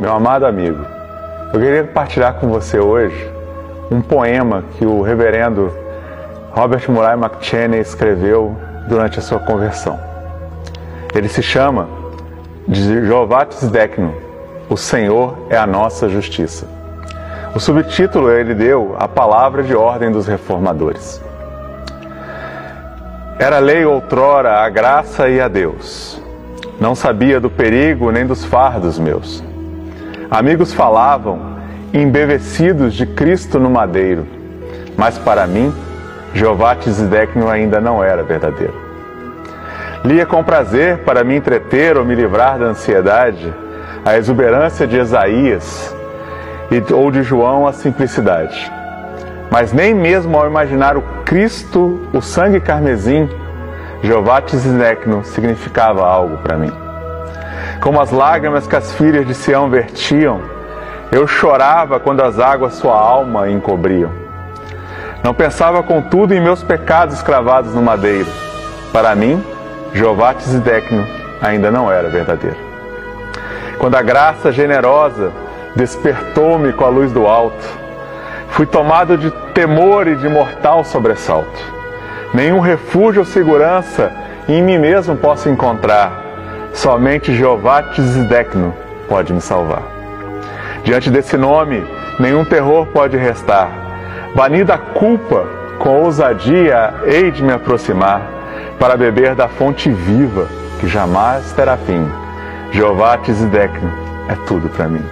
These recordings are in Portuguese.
meu amado amigo, eu queria compartilhar com você hoje um poema que o reverendo Robert Murray McChesney escreveu durante a sua conversão. Ele se chama de Jeová Tzedekno, o Senhor é a nossa justiça. O subtítulo ele deu a palavra de ordem dos reformadores. Era lei outrora a graça e a Deus. Não sabia do perigo nem dos fardos meus. Amigos falavam, embevecidos de Cristo no madeiro, mas para mim, Jeová Tzedekno ainda não era verdadeiro. Lia com prazer para me entreter ou me livrar da ansiedade, a exuberância de Isaías ou de João a simplicidade. Mas nem mesmo ao imaginar o Cristo, o sangue carmesim, Jeová Tzedekno significava algo para mim como as lágrimas que as filhas de Sião vertiam, eu chorava quando as águas sua alma encobriam. Não pensava, contudo, em meus pecados cravados no madeiro. Para mim, Jeová Tzedekno ainda não era verdadeiro. Quando a graça generosa despertou-me com a luz do alto, fui tomado de temor e de mortal sobressalto. Nenhum refúgio ou segurança em mim mesmo posso encontrar Somente Jeová Tzedekno pode me salvar. Diante desse nome, nenhum terror pode restar. Banida a culpa, com ousadia hei de me aproximar, para beber da fonte viva, que jamais terá fim. Jeová Tzedekno é tudo para mim.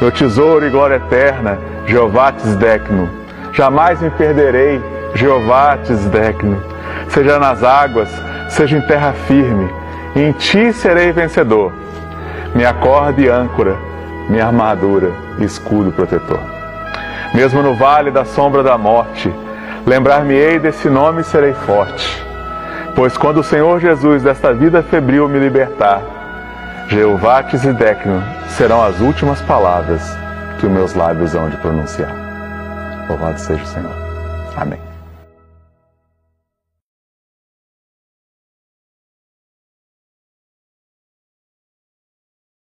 Meu tesouro e glória eterna, Jeová Tzedekno. Jamais me perderei, Jeová Tzedekno. Seja nas águas, seja em terra firme, em ti serei vencedor. Minha corda e âncora, minha armadura escudo protetor. Mesmo no vale da sombra da morte, lembrar-me-ei desse nome e serei forte. Pois quando o Senhor Jesus desta vida febril me libertar, Jeová Tzedekno serão as últimas palavras que os meus lábios hão de pronunciar. Louvado seja o Senhor. Amém.